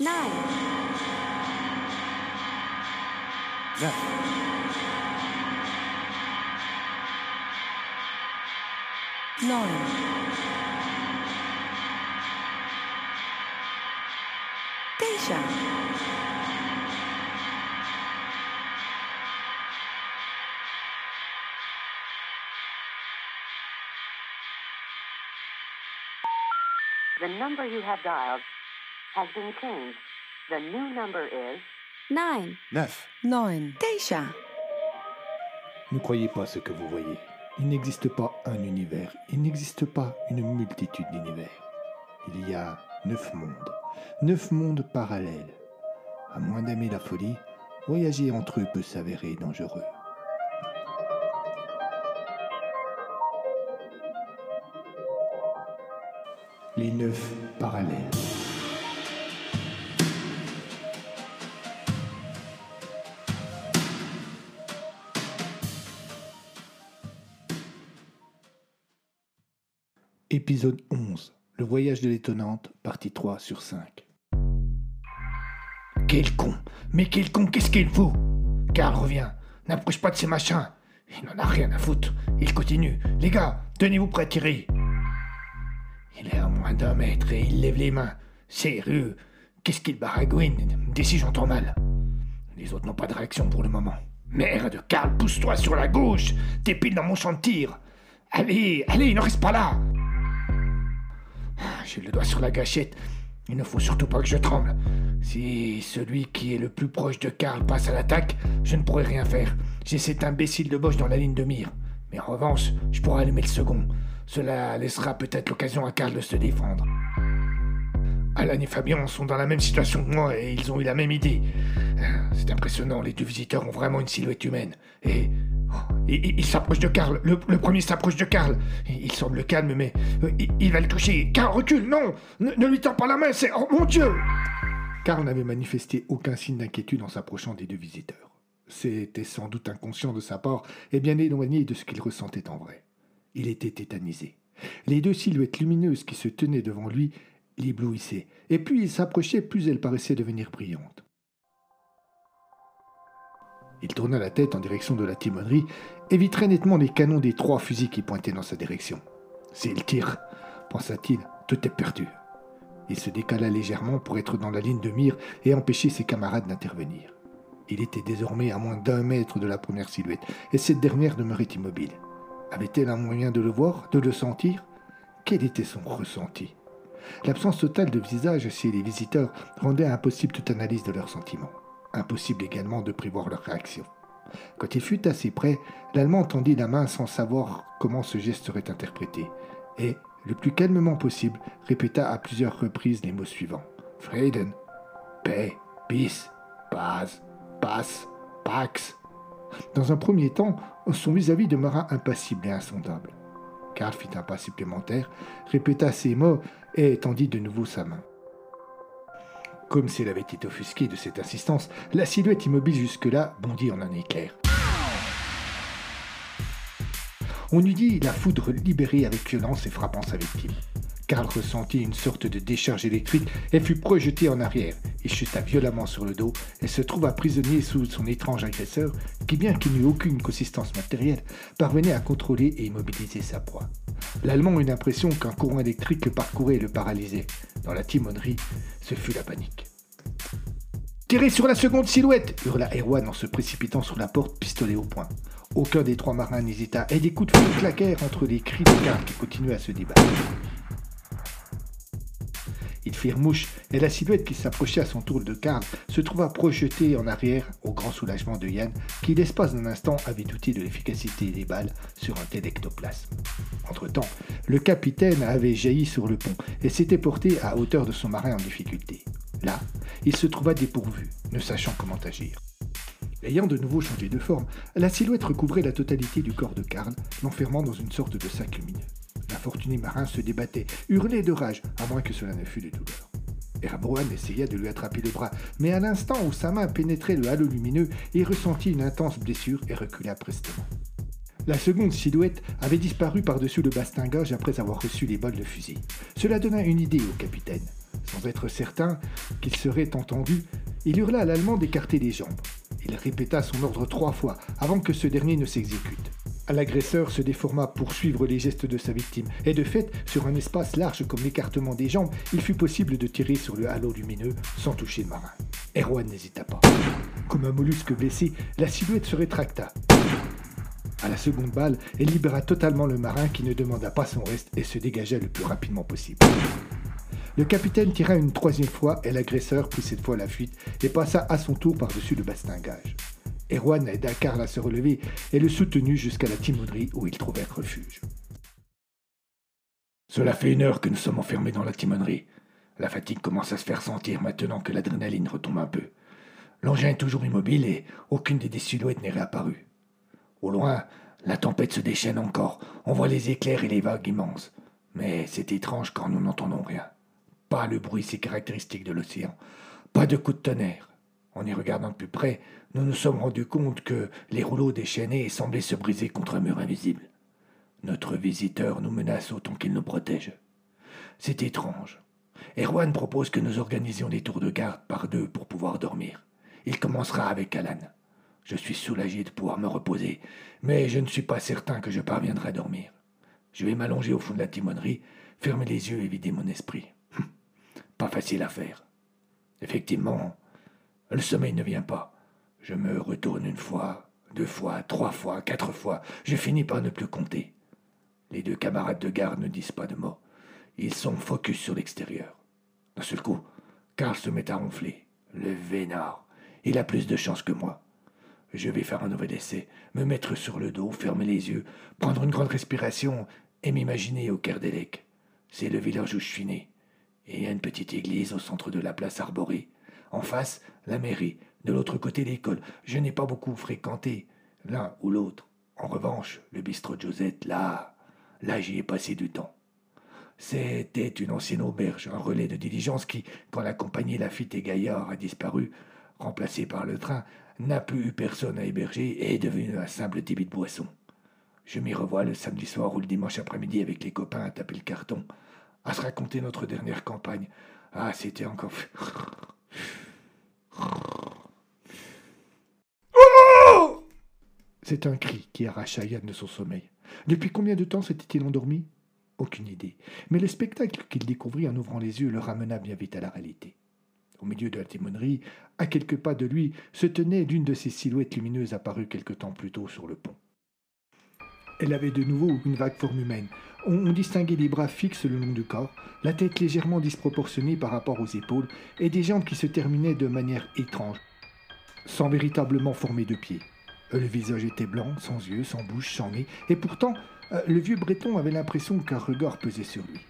Nine. Nine. Geisha. The number you have dialed has been changed. The new number is Nine. Neuf. Nine. Geisha. Ne croyez pas ce que vous voyez. Il n'existe pas un univers, il n'existe pas une multitude d'univers. Il y a neuf mondes, neuf mondes parallèles. À moins d'aimer la folie, voyager entre eux peut s'avérer dangereux. Les neuf parallèles. Épisode 11. Le voyage de l'étonnante, partie 3 sur 5. Quel con Mais quel con, qu'est-ce qu'il fout Karl revient. N'approche pas de ces machins. Il n'en a rien à foutre. Il continue. Les gars, tenez-vous prêts à tirer. Il est à moins d'un mètre et il lève les mains. Sérieux Qu'est-ce qu'il baragouine si j'entends mal. Les autres n'ont pas de réaction pour le moment. Merde, Karl, pousse-toi sur la gauche T'es pile dans mon champ de tir Allez, allez, ne reste pas là J'ai le doigt sur la gâchette. Il ne faut surtout pas que je tremble. Si celui qui est le plus proche de Karl passe à l'attaque, je ne pourrai rien faire. J'ai cet imbécile de Bosch dans la ligne de mire. Mais en revanche, je pourrai allumer le second. Cela laissera peut-être l'occasion à Karl de se défendre. Alan et Fabian sont dans la même situation que moi et ils ont eu la même idée. C'est impressionnant, les deux visiteurs ont vraiment une silhouette humaine. Et. Il, s'approche de Karl. Le, premier s'approche de Karl. Il semble calme, mais euh, il, va le toucher. Karl, recule, non Ne, ne lui tends pas la main, c'est. Oh mon Dieu Karl n'avait manifesté aucun signe d'inquiétude en s'approchant des deux visiteurs. C'était sans doute inconscient de sa part et bien éloigné de ce qu'il ressentait en vrai. Il était tétanisé. Les deux silhouettes lumineuses qui se tenaient devant lui l'éblouissaient, et plus il s'approchait, plus elles paraissaient devenir brillantes. Il tourna la tête en direction de la timonerie et vit très nettement les canons des trois fusils qui pointaient dans sa direction. S'il tire, pensa-t-il, tout est perdu. Il se décala légèrement pour être dans la ligne de mire et empêcher ses camarades d'intervenir. Il était désormais à moins d'un mètre de la première silhouette, et cette dernière demeurait immobile. Avait-elle un moyen de le voir, de le sentir? Quel était son ressenti? L'absence totale de visage chez les visiteurs rendait impossible toute analyse de leurs sentiments. Impossible également de prévoir leurs réactions. Quand il fut assez près, l'Allemand tendit la main sans savoir comment ce geste serait interprété, et, le plus calmement possible, répéta à plusieurs reprises les mots suivants. Frieden, paix, peace, paz, passe, pax. Dans un premier temps, son vis-à-vis demeura impassible et insondable. Karl fit un pas supplémentaire, répéta ces mots et tendit de nouveau sa main. Comme s'il avait été offusqué de cette insistance, la silhouette immobile jusque-là bondit en un éclair. On eût dit la foudre libérée avec violence et frappant sa victime. Karl ressentit une sorte de décharge électrique et fut projeté en arrière. Il chuta violemment sur le dos et se trouva prisonnier sous son étrange agresseur qui, bien qu'il n'eût aucune consistance matérielle, parvenait à contrôler et immobiliser sa proie. L'Allemand eut l'impression qu'un courant électrique le parcourait et le paralysait. Dans la timonerie, ce fut la panique. Tirez sur la seconde silhouette hurla Erwan en se précipitant sur la porte, pistolet au poing. Aucun des trois marins n'hésita et des coups de feu claquèrent entre les cris de Karl qui continuait à se débattre. Il Ils firent mouche, et la silhouette qui s'approchait à son tour de Karl se trouva projetée en arrière au grand soulagement de Yann, qui l'espace d'un instant avait douté de l'efficacité des balles sur un tel ectoplasme. Entre-temps, le capitaine avait jailli sur le pont et s'était porté à hauteur de son marin en difficulté. Là, il se trouva dépourvu, ne sachant comment agir. Ayant de nouveau changé de forme, la silhouette recouvrait la totalité du corps de Karl, l'enfermant dans une sorte de sac lumineux. L'infortuné marin se débattait, hurlait de rage, à moins que cela ne fût de douleur. Erboan essaya de lui attraper le bras, mais à l'instant où sa main pénétrait le halo lumineux, il ressentit une intense blessure et recula prestement. La seconde silhouette avait disparu par-dessus le bastingage après avoir reçu les balles de fusil. Cela donna une idée au capitaine. Sans être certain qu'il serait entendu, il hurla à l'Allemand d'écarter les jambes. Il répéta son ordre trois fois avant que ce dernier ne s'exécute. L'agresseur se déforma pour suivre les gestes de sa victime, et de fait, sur un espace large comme l'écartement des jambes, il fut possible de tirer sur le halo lumineux sans toucher le marin. Erwan n'hésita pas. Comme un mollusque blessé, la silhouette se rétracta. À la seconde balle, elle libéra totalement le marin qui ne demanda pas son reste et se dégagea le plus rapidement possible. Le capitaine tira une troisième fois et l'agresseur prit cette fois la fuite et passa à son tour par-dessus le bastingage. Erwan aida Karl à se relever et le soutenu jusqu'à la timonerie où ils trouvèrent refuge. Cela fait une heure que nous sommes enfermés dans la timonerie. La fatigue commence à se faire sentir maintenant que l'adrénaline retombe un peu. L'engin est toujours immobile et aucune des silhouettes n'est réapparue. Au loin, la tempête se déchaîne encore. On voit les éclairs et les vagues immenses. Mais c'est étrange quand nous n'entendons rien. Pas le bruit si caractéristique de l'océan. Pas de coups de tonnerre. En y regardant de plus près, nous nous sommes rendus compte que les rouleaux déchaînés semblaient se briser contre un mur invisible. Notre visiteur nous menace autant qu'il nous protège. C'est étrange. Erwan propose que nous organisions des tours de garde par deux pour pouvoir dormir. Il commencera avec Alan. Je suis soulagé de pouvoir me reposer, mais je ne suis pas certain que je parviendrai à dormir. Je vais m'allonger au fond de la timonerie, fermer les yeux et vider mon esprit. Hum, pas facile à faire. Effectivement, le sommeil ne vient pas. Je me retourne une fois, deux fois, trois fois, quatre fois. Je finis par ne plus compter. Les deux camarades de garde ne disent pas de mots. Ils sont focus sur l'extérieur. D'un seul coup, Karl se met à ronfler. Le vénard. Il a plus de chance que moi. Je vais faire un nouvel essai, me mettre sur le dos, fermer les yeux, prendre une grande respiration et m'imaginer au Kerdelec. C'est le village où je suis né. Et il y a une petite église au centre de la place arborée. En face, la mairie. De l'autre côté, l'école. Je n'ai pas beaucoup fréquenté l'un ou l'autre. En revanche, le bistrot Josette, là, là j'y ai passé du temps. C'était une ancienne auberge, un relais de diligence qui, quand la compagnie Lafitte et Gaillard a disparu, remplacé par le train, n'a plus eu personne à héberger et est devenu un simple débit de boisson. Je m'y revois le samedi soir ou le dimanche après-midi avec les copains à taper le carton, à se raconter notre dernière campagne. Ah, c'était encore. C'est un cri qui arracha Yann de son sommeil. Depuis combien de temps s'était-il endormi? Aucune idée. Mais le spectacle qu'il découvrit en ouvrant les yeux le ramena bien vite à la réalité. Au milieu de la timonerie, à quelques pas de lui, se tenait l'une de ces silhouettes lumineuses apparues quelque temps plus tôt sur le pont. Elle avait de nouveau une vague forme humaine. On, distinguait des bras fixes le long du corps, la tête légèrement disproportionnée par rapport aux épaules, et des jambes qui se terminaient de manière étrange, sans véritablement former de pieds. Le visage était blanc, sans yeux, sans bouche, sans nez, et pourtant, euh, le vieux breton avait l'impression qu'un regard pesait sur lui.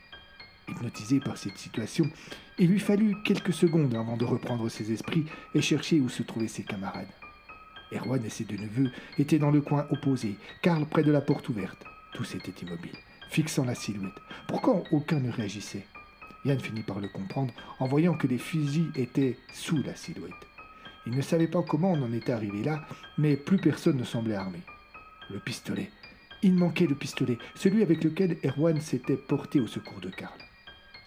Hypnotisé par cette situation, il lui fallut quelques secondes avant de reprendre ses esprits et chercher où se trouvaient ses camarades. Erwan et ses deux neveux étaient dans le coin opposé, Karl près de la porte ouverte. Tous étaient immobiles, fixant la silhouette. Pourquoi aucun ne réagissait? Yann finit par le comprendre en voyant que les fusils étaient sous la silhouette. Il ne savait pas comment on en était arrivé là, mais plus personne ne semblait armé. Le pistolet. Il manquait le pistolet, celui avec lequel Erwan s'était porté au secours de Karl.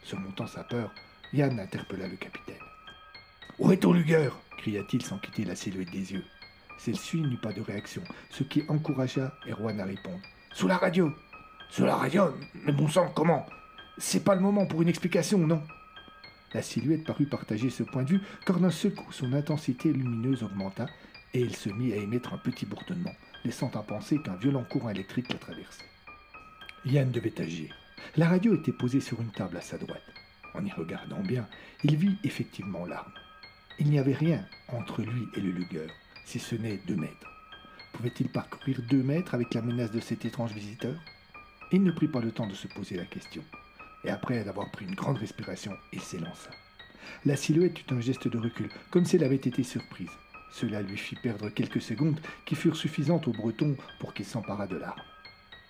Surmontant sa peur, Yann interpella le capitaine. Où est ton Luger? cria-t-il sans quitter la silhouette des yeux. Celle-ci n'eut pas de réaction, ce qui encouragea Erwan à répondre. Sous la radio Sous la radio Mais bon sang, comment? C'est pas le moment pour une explication, non? La silhouette parut partager ce point de vue, car d'un seul son intensité lumineuse augmenta, et il se mit à émettre un petit bourdonnement, laissant à penser qu'un violent courant électrique la traversait. Yann devait agir. La radio était posée sur une table à sa droite. En y regardant bien, il vit effectivement l'arme. Il n'y avait rien entre lui et le lugueur, si ce n'est deux mètres. Pouvait-il parcourir deux mètres avec la menace de cet étrange visiteur? Il ne prit pas le temps de se poser la question, et après avoir pris une grande respiration, il s'élança. La silhouette eut un geste de recul, comme si elle avait été surprise. Cela lui fit perdre quelques secondes qui furent suffisantes au breton pour qu'il s'emparât de l'arme.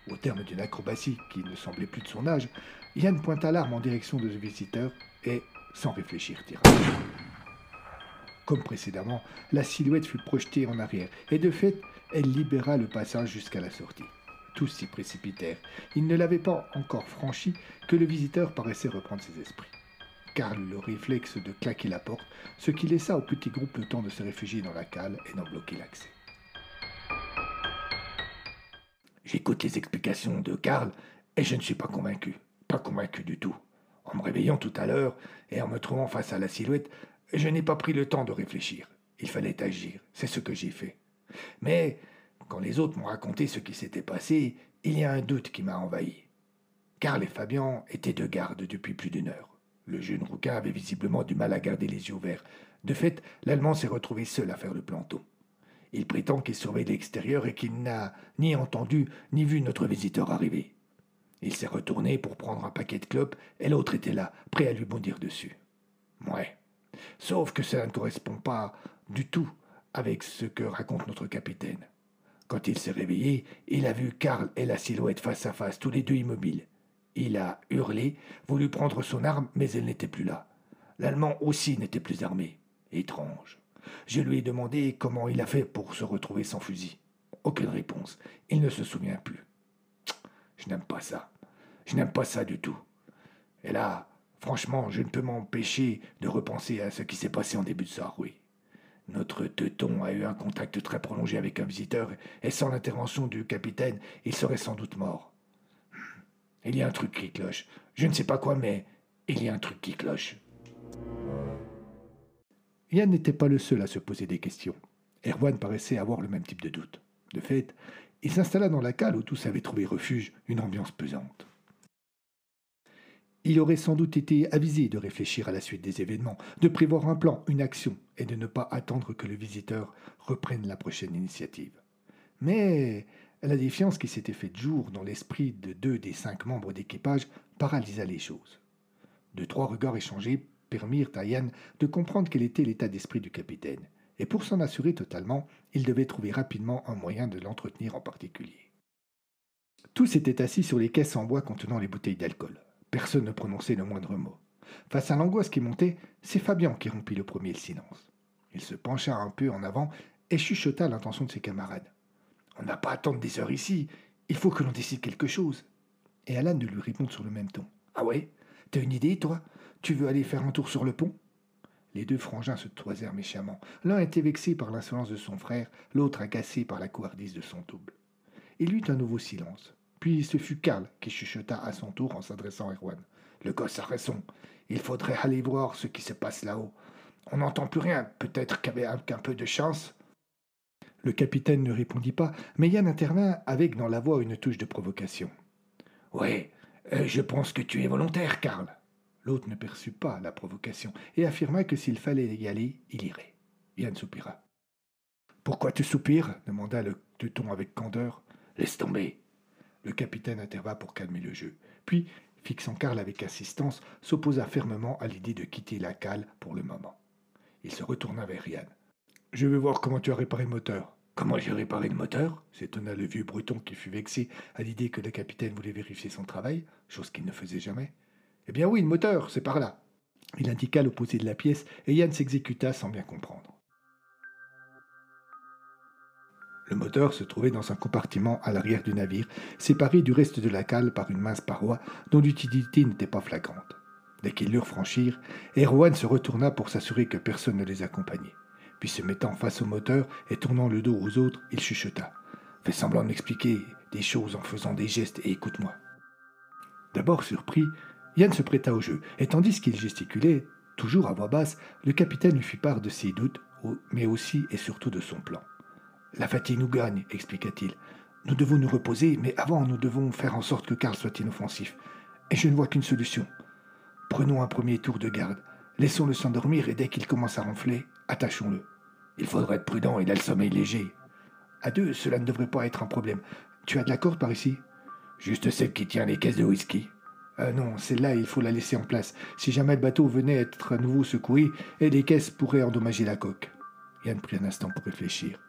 Au terme d'une acrobatie qui ne semblait plus de son âge, Yann pointa l'arme en direction de ce visiteur et, sans réfléchir, tira. Comme précédemment, la silhouette fut projetée en arrière, et de fait, elle libéra le passage jusqu'à la sortie. Tous s'y précipitèrent. Ils ne l'avaient pas encore franchi que le visiteur paraissait reprendre ses esprits. Karl le réflexe de claquer la porte, ce qui laissa au petit groupe le temps de se réfugier dans la cale et d'en bloquer l'accès. J'écoute les explications de Karl et je ne suis pas convaincu. Pas convaincu du tout. En me réveillant tout à l'heure et en me trouvant face à la silhouette, je n'ai pas pris le temps de réfléchir. Il fallait agir. C'est ce que j'ai fait. Mais quand les autres m'ont raconté ce qui s'était passé, il y a un doute qui m'a envahi. Karl et Fabian étaient de garde depuis plus d'une heure. Le jeune rouquin avait visiblement du mal à garder les yeux ouverts. De fait, l'Allemand s'est retrouvé seul à faire le planton. Il prétend qu'il surveille l'extérieur et qu'il n'a ni entendu ni vu notre visiteur arriver. Il s'est retourné pour prendre un paquet de clopes et l'autre était là, prêt à lui bondir dessus. Ouais. Sauf que cela ne correspond pas du tout avec ce que raconte notre capitaine. Quand il s'est réveillé, il a vu Karl et la silhouette face à face, tous les deux immobiles. Il a hurlé, voulu prendre son arme, mais elle n'était plus là. L'Allemand aussi n'était plus armé. Étrange. Je lui ai demandé comment il a fait pour se retrouver sans fusil. Aucune réponse. Il ne se souvient plus. Je n'aime pas ça. Je n'aime pas ça du tout. Et là, franchement, je ne peux m'empêcher de repenser à ce qui s'est passé en début de soirée. Notre teuton a eu un contact très prolongé avec un visiteur, et sans l'intervention du capitaine, il serait sans doute mort. Il y a un truc qui cloche. Je ne sais pas quoi, mais il y a un truc qui cloche. Yann n'était pas le seul à se poser des questions. Erwan paraissait avoir le même type de doute. De fait, il s'installa dans la cale où tous avaient trouvé refuge, une ambiance pesante. Il aurait sans doute été avisé de réfléchir à la suite des événements, de prévoir un plan, une action, et de ne pas attendre que le visiteur reprenne la prochaine initiative. Mais la défiance qui s'était faite jour dans l'esprit de deux des cinq membres d'équipage paralysa les choses. De trois regards échangés permirent à Yann de comprendre quel était l'état d'esprit du capitaine, et pour s'en assurer totalement, il devait trouver rapidement un moyen de l'entretenir en particulier. Tous étaient assis sur les caisses en bois contenant les bouteilles d'alcool. Personne ne prononçait le moindre mot. Face à l'angoisse qui montait, c'est Fabian qui rompit le premier le silence. Il se pencha un peu en avant et chuchota l'intention de ses camarades. On n'a pas à attendre des heures ici. Il faut que l'on décide quelque chose. Et Alan de lui répondre sur le même ton. Ah ouais? T'as une idée, toi? Tu veux aller faire un tour sur le pont? Les deux frangins se toisèrent méchamment. L'un était vexé par l'insolence de son frère, l'autre agacé par la couardise de son double. Il eut un nouveau silence. Puis ce fut Karl qui chuchota à son tour en s'adressant à Erwan. Le gosse a raison. Il faudrait aller voir ce qui se passe là-haut. On n'entend plus rien. Peut-être qu'avec un peu de chance. Le capitaine ne répondit pas, mais Yann intervint avec dans la voix une touche de provocation. Ouais, euh, je pense que tu es volontaire, Karl. L'autre ne perçut pas la provocation et affirma que s'il fallait y aller, il irait. Yann soupira. Pourquoi tu soupires? demanda le teuton avec candeur. Laisse tomber. Le capitaine intervint pour calmer le jeu. Puis, fixant Karl avec insistance, s'opposa fermement à l'idée de quitter la cale pour le moment. Il se retourna vers Yann. Je veux voir comment tu as réparé le moteur. Comment j'ai réparé le moteur? s'étonna le vieux breton qui fut vexé à l'idée que le capitaine voulait vérifier son travail, chose qu'il ne faisait jamais. Eh bien oui, le moteur, c'est par là. Il indiqua l'opposé de la pièce et Yann s'exécuta sans bien comprendre. Le moteur se trouvait dans un compartiment à l'arrière du navire, séparé du reste de la cale par une mince paroi dont l'utilité n'était pas flagrante. Dès qu'ils l'eurent franchir, Erwan se retourna pour s'assurer que personne ne les accompagnait. Puis se mettant face au moteur et tournant le dos aux autres, il chuchota. Fais semblant de m'expliquer des choses en faisant des gestes et écoute-moi. D'abord surpris, Yann se prêta au jeu, et tandis qu'il gesticulait, toujours à voix basse, le capitaine lui fit part de ses doutes, mais aussi et surtout de son plan. La fatigue nous gagne, expliqua-t-il. Nous devons nous reposer, mais avant nous devons faire en sorte que Karl soit inoffensif. Et je ne vois qu'une solution. Prenons un premier tour de garde. Laissons-le s'endormir et dès qu'il commence à ronfler, attachons-le. Il faudra être prudent, il a le sommeil léger. À deux, cela ne devrait pas être un problème. Tu as de la corde par ici? Juste celle qui tient les caisses de whisky. Euh, non, celle-là, il faut la laisser en place. Si jamais le bateau venait être à nouveau secouru, et les caisses pourraient endommager la coque. Yann prit un instant pour réfléchir.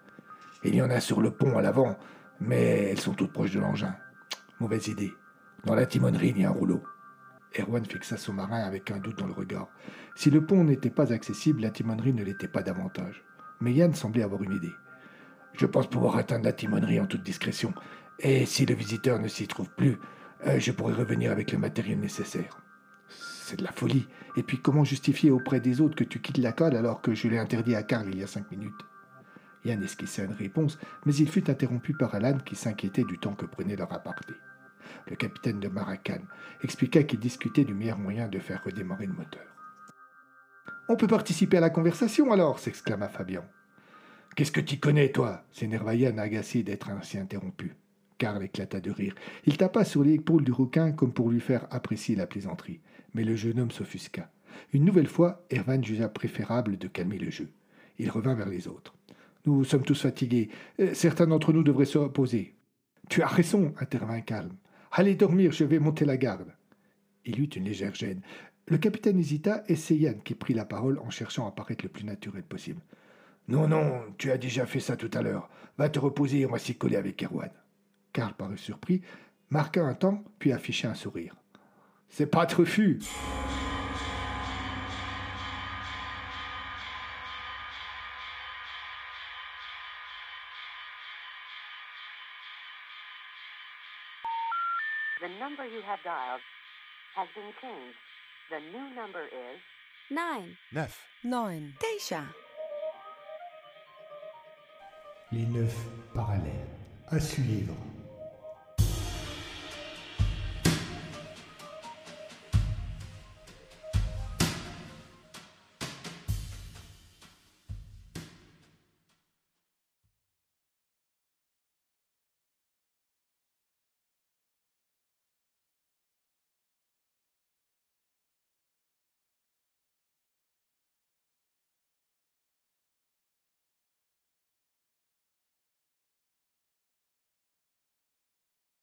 Il y en a sur le pont à l'avant, mais elles sont toutes proches de l'engin. Mauvaise idée. Dans la timonerie, il y a un rouleau. Erwan fixa son marin avec un doute dans le regard. Si le pont n'était pas accessible, la timonerie ne l'était pas davantage. Mais Yann semblait avoir une idée. Je pense pouvoir atteindre la timonerie en toute discrétion. Et si le visiteur ne s'y trouve plus, euh, je pourrais revenir avec le matériel nécessaire. C'est de la folie. Et puis comment justifier auprès des autres que tu quittes la cale alors que je l'ai interdit à Karl il y a cinq minutes? Yann esquissait une réponse, mais il fut interrompu par Alan qui s'inquiétait du temps que prenait leur aparté. Le capitaine de Maracan expliqua qu'il discutait du meilleur moyen de faire redémarrer le moteur. On peut participer à la conversation alors s'exclama Fabian. Qu'est-ce que tu connais, toi? s'énerva Yann agacé d'être ainsi interrompu. Karl éclata de rire. Il tapa sur l'épaule du requin comme pour lui faire apprécier la plaisanterie. Mais le jeune homme s'offusqua. Une nouvelle fois, Ervan jugea préférable de calmer le jeu. Il revint vers les autres. Nous sommes tous fatigués. Euh, certains d'entre nous devraient se reposer. Tu as raison, intervint Karl. Allez dormir, je vais monter la garde. Il eut une légère gêne. Le capitaine hésita et c'est Yann qui prit la parole en cherchant à paraître le plus naturel possible. Non, non, tu as déjà fait ça tout à l'heure. Va te reposer et on va s'y coller avec Erwan. Karl parut surpris, marqua un temps, puis afficha un sourire. C'est pas truffu you have dialed has been changed. The new number is 9, 9, 9, Deja. Les neuf parallèles. À suivre.